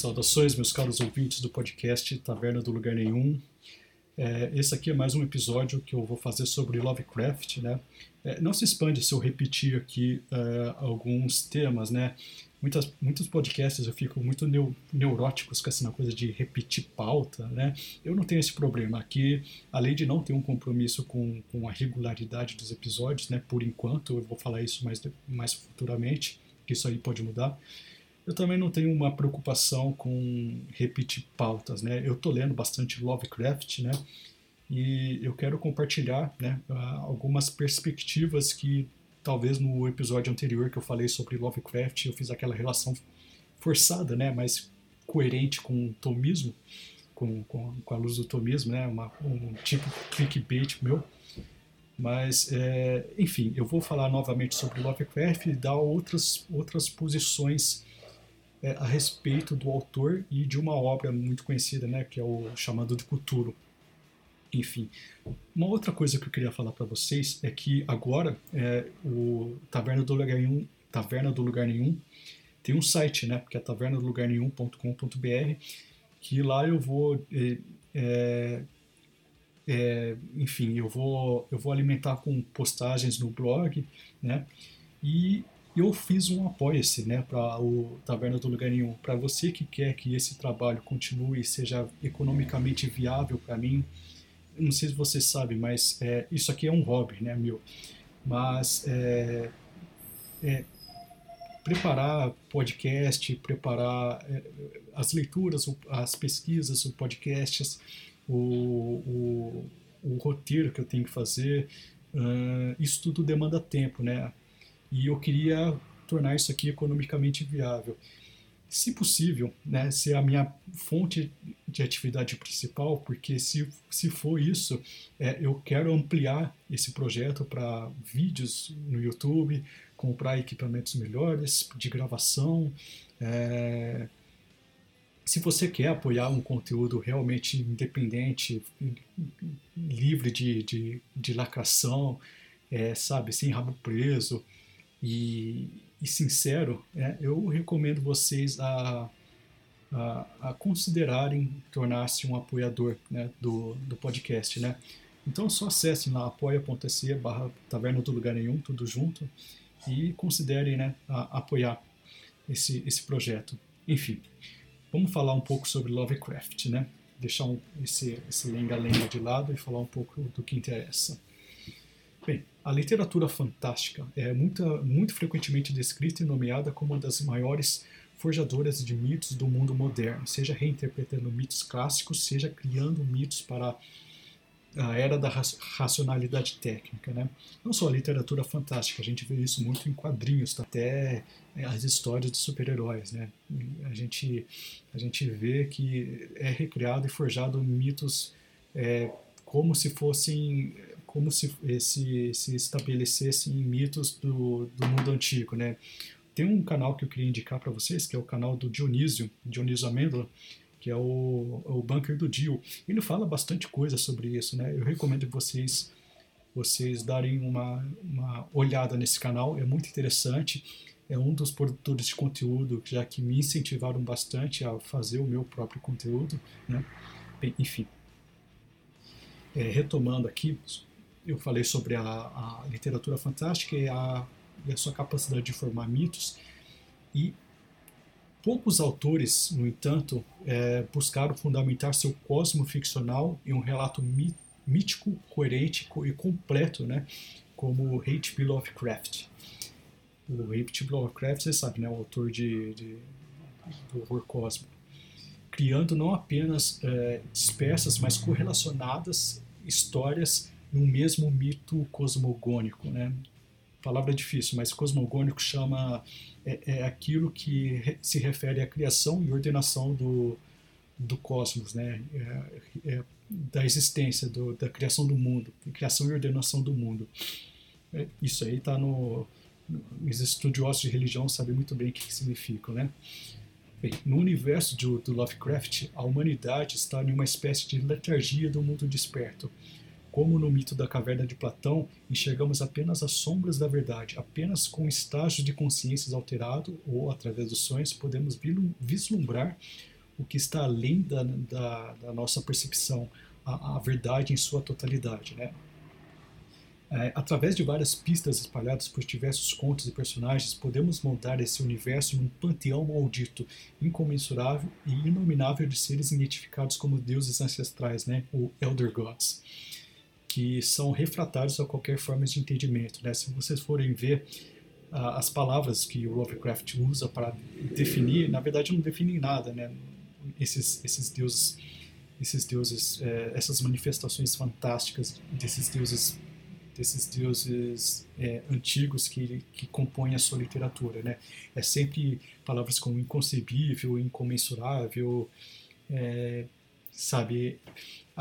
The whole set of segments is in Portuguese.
Saudações, meus caros ouvintes do podcast Taverna do Lugar Nenhum. É, esse aqui é mais um episódio que eu vou fazer sobre Lovecraft, né? É, não se expande se eu repetir aqui é, alguns temas, né? Muitas, muitos podcasts eu fico muito neu, neuróticos com essa coisa de repetir pauta, né? Eu não tenho esse problema. Aqui, além de não ter um compromisso com, com a regularidade dos episódios, né? Por enquanto, eu vou falar isso mais, mais futuramente, que isso aí pode mudar. Eu também não tenho uma preocupação com repetir pautas, né? Eu tô lendo bastante Lovecraft, né? E eu quero compartilhar, né, algumas perspectivas que talvez no episódio anterior que eu falei sobre Lovecraft eu fiz aquela relação forçada, né, mas coerente com o tomismo, com, com, com a luz do tomismo, né, uma, um tipo clickbait meu. Mas, é, enfim, eu vou falar novamente sobre Lovecraft e dar outras, outras posições é, a respeito do autor e de uma obra muito conhecida, né, que é o Chamado de Cthulhu. Enfim, uma outra coisa que eu queria falar para vocês é que agora é, o Taverna do Lugar Nenhum, Taverna do Lugar Nenhum tem um site, né, que é tavernadolugarnenhum.com.br, que lá eu vou é, é, é, enfim, eu vou, eu vou alimentar com postagens no blog, né? E eu fiz um apoia-se né, para o Taverna do Lugar Nenhum. Para você que quer que esse trabalho continue e seja economicamente viável para mim, não sei se você sabe, mas é, isso aqui é um hobby, né, meu? Mas é, é, preparar podcast, preparar é, as leituras, as pesquisas, os podcasts, o, o, o roteiro que eu tenho que fazer, uh, isso tudo demanda tempo, né? E eu queria tornar isso aqui economicamente viável. Se possível, né, ser a minha fonte de atividade principal, porque se, se for isso, é, eu quero ampliar esse projeto para vídeos no YouTube, comprar equipamentos melhores de gravação. É, se você quer apoiar um conteúdo realmente independente, livre de, de, de lacração, é, sabe, sem rabo preso, e, e sincero, é, eu recomendo vocês a, a, a considerarem tornar-se um apoiador né, do, do podcast. Né? Então só acessem lá apoia.se barra taverna do lugar nenhum, tudo junto, e considerem né, a, apoiar esse, esse projeto. Enfim, vamos falar um pouco sobre Lovecraft, né? Deixar um, esse lenga-lenga de lado e falar um pouco do que interessa. Bem, a literatura fantástica é muito, muito frequentemente descrita e nomeada como uma das maiores forjadoras de mitos do mundo moderno, seja reinterpretando mitos clássicos, seja criando mitos para a era da racionalidade técnica. Né? Não só a literatura fantástica, a gente vê isso muito em quadrinhos, tá? até é, as histórias de super-heróis. Né? A, gente, a gente vê que é recriado e forjado mitos é, como se fossem como se, se, se estabelecesse em mitos do, do mundo antigo, né? Tem um canal que eu queria indicar para vocês, que é o canal do Dionísio, Dionísio Amêndola, que é o, o Bunker do Dio. Ele fala bastante coisa sobre isso, né? Eu recomendo vocês vocês darem uma, uma olhada nesse canal, é muito interessante. É um dos produtores de conteúdo já que me incentivaram bastante a fazer o meu próprio conteúdo, né? Bem, enfim, é, retomando aqui, eu falei sobre a, a literatura fantástica e a, e a, sua capacidade de formar mitos. E poucos autores, no entanto, é, buscaram fundamentar seu cosmo ficcional em um relato mí, mítico, coerente e completo, né, como H.P. Lovecraft. O H.P. Lovecraft, você sabe, né, o autor de, de do horror cósmico criando não apenas é, dispersas, mas correlacionadas histórias num mesmo mito cosmogônico, né? Palavra difícil, mas cosmogônico chama é, é aquilo que se refere à criação e ordenação do, do cosmos, né? É, é, da existência, do, da criação do mundo, criação e ordenação do mundo. É, isso aí está no, os estudiosos de religião sabem muito bem o que, que significa, né? Bem, no universo de, do Lovecraft, a humanidade está em uma espécie de letargia do mundo desperto Como no mito da caverna de Platão, enxergamos apenas as sombras da verdade. Apenas com estágio de consciências alterado ou através dos sonhos podemos vislumbrar o que está além da, da, da nossa percepção, a, a, verdade em sua totalidade. Né? É, através de várias pistas espalhadas por diversos contos e personagens, podemos montar esse universo num panteão maldito, incomensurável e inominável de seres identificados como deuses ancestrais, né? Elder Gods que são refratários a qualquer forma de entendimento. Né? Se vocês forem ver uh, as palavras que o Lovecraft usa para definir, na verdade não definem nada, né? Esses, esses deuses, esses deuses, é, essas manifestações fantásticas desses deuses, desses deuses é, antigos que, que compõem a sua literatura, né? É sempre palavras como inconcebível, incomensurável, é, sabe?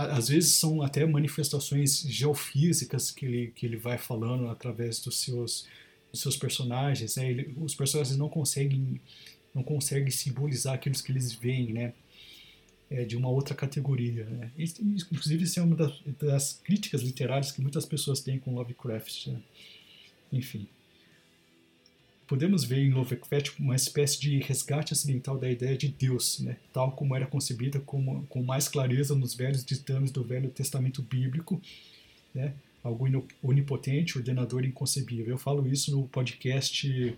Às vezes são até manifestações geofísicas que ele, que ele vai falando através dos seus, dos seus personagens. Né? Ele, os personagens não conseguem, não conseguem simbolizar aquilo que eles veem, né? É, de uma outra categoria. Né? Isso, inclusive, isso é uma das, das, críticas literárias que muitas pessoas têm com Lovecraft. Né? Enfim podemos ver em Lovecraft uma espécie de resgate acidental da ideia de Deus, né, tal como era concebida com, com mais clareza nos velhos ditames do Velho Testamento Bíblico, né, algo onipotente, ordenador inconcebível. Eu falo isso no podcast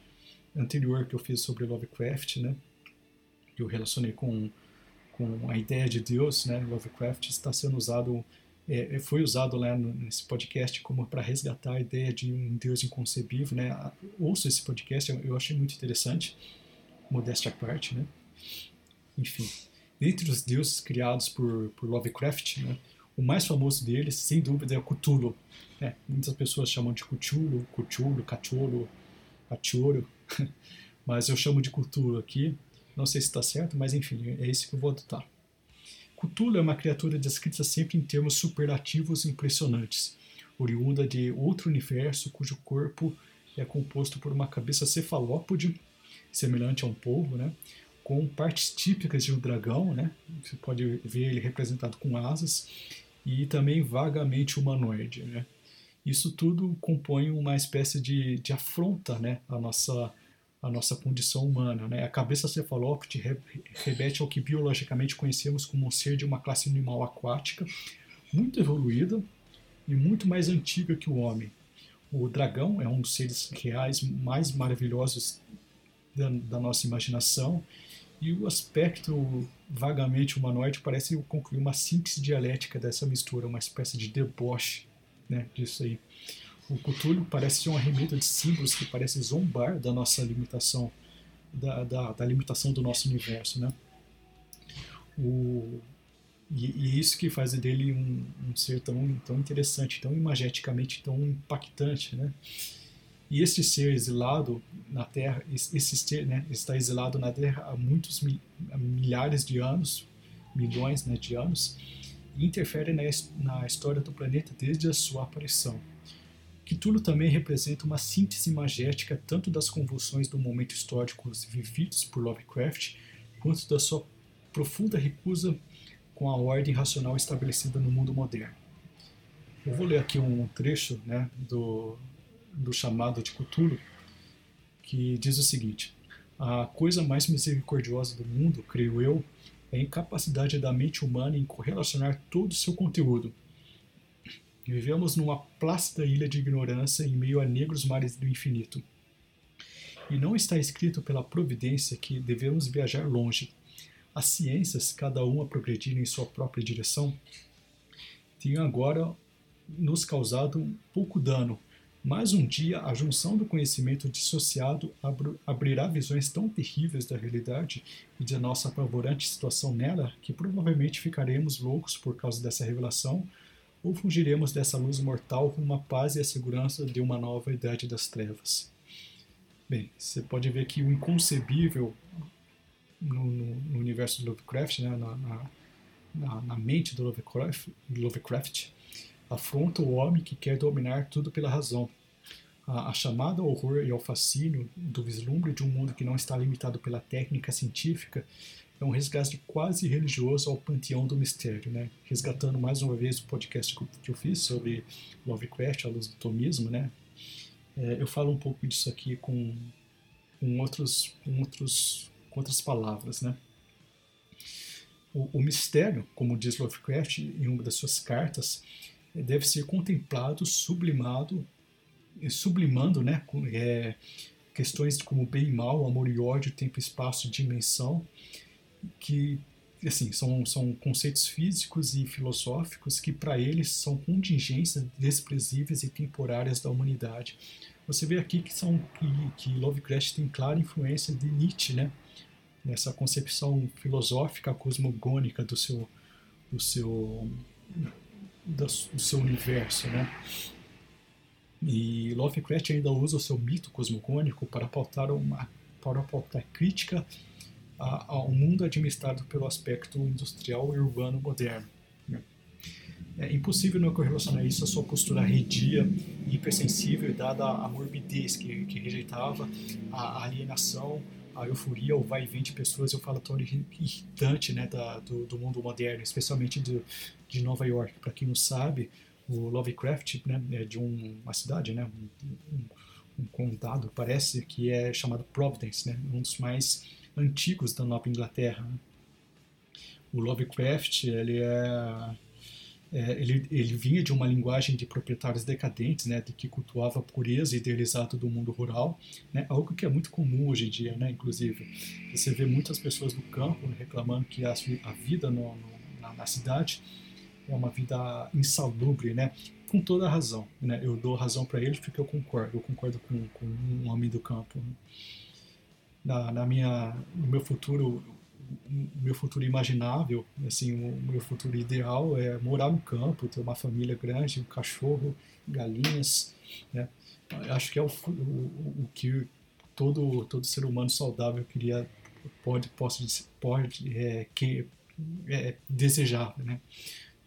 anterior que eu fiz sobre Lovecraft, né, eu relacionei com, com a ideia de Deus, né, Lovecraft está sendo usado é, é, foi usado lá nesse podcast como para resgatar a ideia de um Deus inconcebível, né? Ouço esse podcast, eu achei muito interessante, modéstia à parte, né? Enfim, dentre os deuses criados por, por Lovecraft, né? O mais famoso deles, sem dúvida, é o Cthulhu. Né? Muitas pessoas chamam de Cthulhu, Cthulhu, Cacholo, Cachoro, mas eu chamo de Cthulhu aqui. Não sei se está certo, mas enfim, é esse que eu vou adotar. Cthulhu é uma criatura descrita sempre em termos superlativos impressionantes, oriunda de outro universo cujo corpo é composto por uma cabeça cefalópode, semelhante a um polvo, né? com partes típicas de um dragão, né? você pode ver ele representado com asas, e também vagamente humanoide. Né? Isso tudo compõe uma espécie de, de afronta né? à nossa a nossa condição humana. Né? A cabeça cefalópode remete ao que biologicamente conhecemos como um ser de uma classe animal aquática, muito evoluída e muito mais antiga que o homem. O dragão é um dos seres reais mais maravilhosos da, da nossa imaginação e o aspecto vagamente humanoide parece concluir uma síntese dialética dessa mistura, uma espécie de deboche né, disso aí. O Cthulhu parece um arremedo de símbolos que parece zombar da nossa limitação, da, da, da limitação do nosso universo, né? O, e, e isso que faz dele um, um, ser tão, tão interessante, tão imageticamente tão impactante, né? E esse ser exilado na Terra, esse ser né, está exilado na Terra há muitos milhares de anos, milhões né, de anos, e interfere na, na história do planeta desde a sua aparição. Cthulhu também representa uma síntese magética tanto das convulsões do momento histórico vividos por Lovecraft, quanto da sua profunda recusa com a ordem racional estabelecida no mundo moderno. Eu vou ler aqui um trecho né, do, do chamado de Cthulhu, que diz o seguinte: A coisa mais misericordiosa do mundo, creio eu, é a incapacidade da mente humana em correlacionar todo o seu conteúdo, Vivemos numa plácida ilha de ignorância em meio a negros mares do infinito. E não está escrito pela providência que devemos viajar longe. As ciências, cada uma progredindo em sua própria direção, têm agora nos causado pouco dano, mas um dia a junção do conhecimento dissociado abrirá visões tão terríveis da realidade e de nossa apavorante situação nela que provavelmente ficaremos loucos por causa dessa revelação ou fugiremos dessa luz mortal com uma paz e a segurança de uma nova idade das trevas? Bem, você pode ver que o inconcebível no, no, no universo do Lovecraft, né, na, na, na, mente do Lovecraft, Lovecraft, afronta o homem que quer dominar tudo pela razão. A, a chamada ao horror e ao fascínio do vislumbre de um mundo que não está limitado pela técnica científica é um resgate quase religioso ao panteão do mistério, né? Resgatando mais uma vez o podcast que eu fiz sobre Lovecraft, a luz do tomismo, né? É, eu falo um pouco disso aqui com, com, outros, com, outros, com outras palavras, né? O, o mistério, como diz Lovecraft em uma das suas cartas, deve ser contemplado, sublimado, sublimando, né? É, questões como bem e mal, amor e ódio, tempo, espaço, dimensão, que assim são, são conceitos físicos e filosóficos que para eles são contingências desprezíveis e temporárias da humanidade. Você vê aqui que são que, que Lovecraft tem clara influência de Nietzsche, né? Nessa concepção filosófica cosmogônica do seu do seu do seu universo, né? E Lovecraft ainda usa o seu mito cosmogônico para pautar uma para pautar crítica ao mundo administrado pelo aspecto industrial e urbano moderno. Né? É impossível não correlacionar isso à sua postura redia e hipersensível, dada a morbidez que, que rejeitava a alienação, a euforia, o vai e vem de pessoas e o falatório irritante né, da, do, do, mundo moderno, especialmente de, de Nova York. Para quem não sabe, o Lovecraft né, é de um, uma cidade, né, um, um, um, condado, parece que é chamado Providence, né, um dos mais antigos da Nova Inglaterra. Né. O Lovecraft ele é, é, ele, ele vinha de uma linguagem de proprietários decadentes, né, de que cultuava a pureza idealizada do mundo rural, né, algo que é muito comum hoje em dia, né, inclusive. Você vê muitas pessoas do campo reclamando que a, a vida no, no, na, na cidade é uma vida insalubre, né? Com toda a razão, né? Eu dou razão para eles porque eu concordo, eu concordo com, com um homem do campo. Né? Na, na minha, no meu futuro, meu futuro imaginável, assim, o meu futuro ideal é morar no campo, ter uma família grande, um cachorro, galinhas, né? Acho que é o, o, o que todo todo ser humano saudável queria pode pode pode é, que é, desejar, né?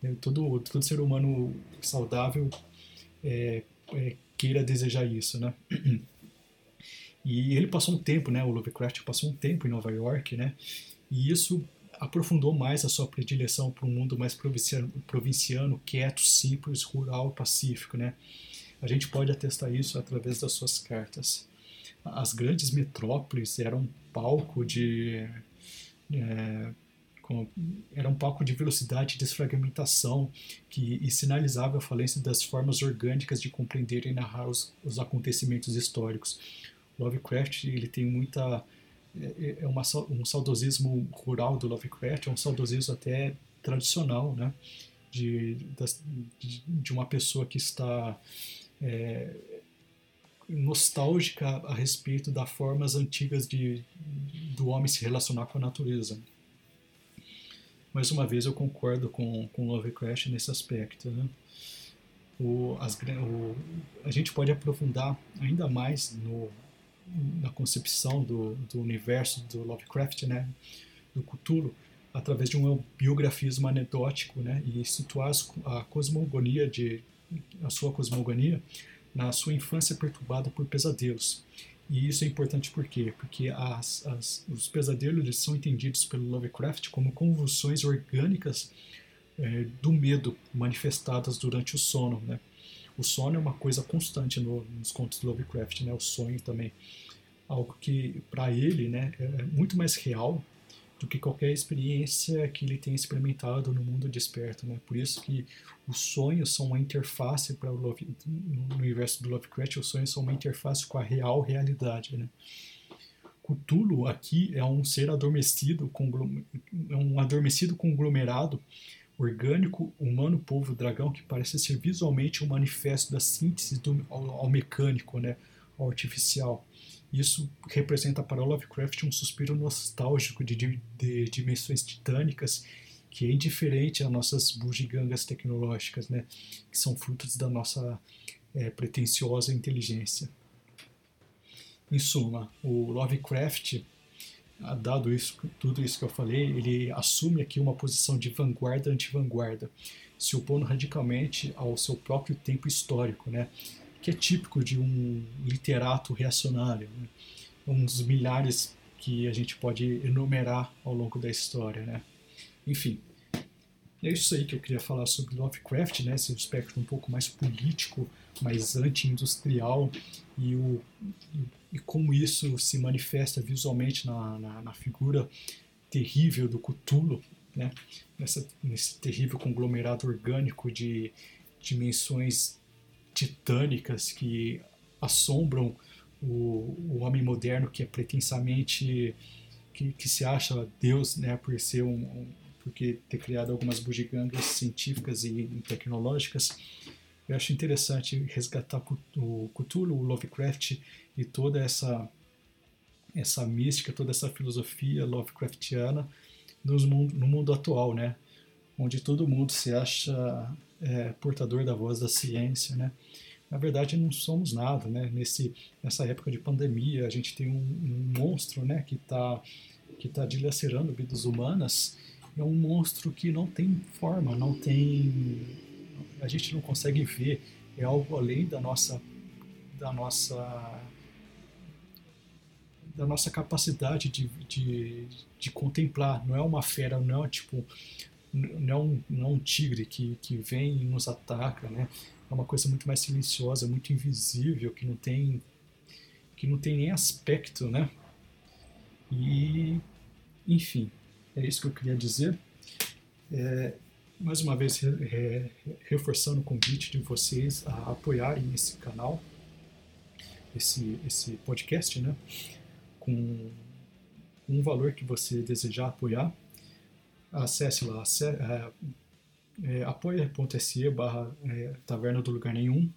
É, todo, todo ser humano saudável é, é, queira desejar isso, né? E ele passou um tempo, né? O Lovecraft passou um tempo em Nova York, né? E isso aprofundou mais a sua predileção para um mundo mais provinciano, provinciano, quieto, simples, rural, pacífico, né? A gente pode atestar isso através das suas cartas. As grandes metrópoles eram palco de é, era um palco de velocidade e desfragmentação que e sinalizava a falência das formas orgânicas de compreender e narrar os, os acontecimentos históricos. Lovecraft ele tem muita é, é, é uma, um saudosismo rural do Lovecraft, é um saudosismo até tradicional, né? De, de, de uma pessoa que está é, nostálgica a respeito das formas antigas de, do homem se relacionar com a natureza mais uma vez eu concordo com, com Lovecraft nesse aspecto. Né? O, as, o, a gente pode aprofundar ainda mais no, na concepção do, do universo do Lovecraft, né? do Cthulhu, através de um biografismo anedótico né? e situar a cosmogonia de a sua cosmogonia na sua infância perturbada por pesadelos e isso é importante por quê? Porque as, as, os pesadelos são entendidos pelo Lovecraft como convulsões orgânicas é, do medo manifestadas durante o sono. Né? O sono é uma coisa constante no, nos contos do Lovecraft, né? o sonho também. Algo que, para ele, né, é muito mais real do que qualquer experiência que ele tenha experimentado no mundo desperto, né? Por isso que os sonhos são uma interface para o Love, no universo do Lovecraft, os sonhos são uma interface com a real realidade, né? Cthulhu aqui é um ser adormecido, é um adormecido conglomerado orgânico, humano, povo, dragão, que parece ser visualmente um manifesto da síntese do, ao, ao mecânico, né? Ao artificial. Isso representa para Lovecraft um suspiro nostálgico de, de, de dimensões titânicas que é indiferente às nossas bugigangas tecnológicas, né, que são frutos da nossa é, pretensiosa inteligência. Em suma, o Lovecraft, dado isso, tudo isso que eu falei, ele assume aqui uma posição de vanguarda anti-vanguarda, se opondo radicalmente ao seu próprio tempo histórico, né? que é típico de um literato reacionário, né? um dos milhares que a gente pode enumerar ao longo da história, né? Enfim, é isso aí que eu queria falar sobre Lovecraft, né? Esse aspecto um pouco mais político, mais anti-industrial e, o, e, e, como isso se manifesta visualmente na, na, na figura terrível do Cthulhu, né? Nessa, nesse terrível conglomerado orgânico de dimensões titânicas que assombram o, o homem moderno que é pretensamente que, que se acha Deus, né, por ser um, um porque ter criado algumas bugigangas científicas e tecnológicas. Eu acho interessante resgatar o Cthulhu, o Lovecraft e toda essa essa mística, toda essa filosofia Lovecraftiana no mundo, no mundo atual, né? Onde todo mundo se acha é, portador da voz da ciência, né? Na verdade, não somos nada, né? Nesse, nessa época de pandemia, a gente tem um, um monstro, né? Que está que tá dilacerando vidas humanas. É um monstro que não tem forma, não tem... A gente não consegue ver. É algo além da nossa da nossa da nossa capacidade de, de, de contemplar. Não é uma fera, não é tipo não é um, não é um tigre que, que vem e nos ataca, né? É uma coisa muito mais silenciosa, muito invisível, que não tem que não tem nem aspecto, né? E enfim, é isso que eu queria dizer. É, mais uma vez re, reforçando o convite de vocês a apoiarem esse canal, esse esse podcast, né? Com um valor que você desejar apoiar acesse lá, é, é, apoia.se barra é, Taverna do Lugar Nenhum.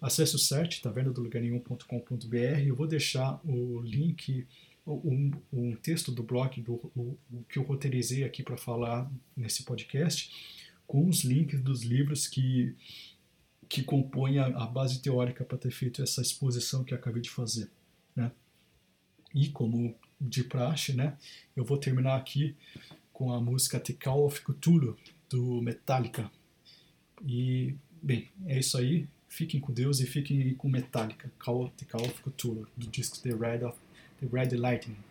Acesse o site tavernadolugarnenhum.com.br. Eu vou deixar o link, um, um texto do blog do, o, o que eu roteirizei aqui para falar nesse podcast, com os links dos livros que, que compõem a, a base teórica para ter feito essa exposição que acabei de fazer. Né? E como de praxe, né, eu vou terminar aqui com a música The Call of Cthulhu, do Metallica. E, bem, é isso aí. Fiquem com Deus e fiquem com Metallica, Call, The Call of Cthulhu, do disco The Red, of, The Red Lightning.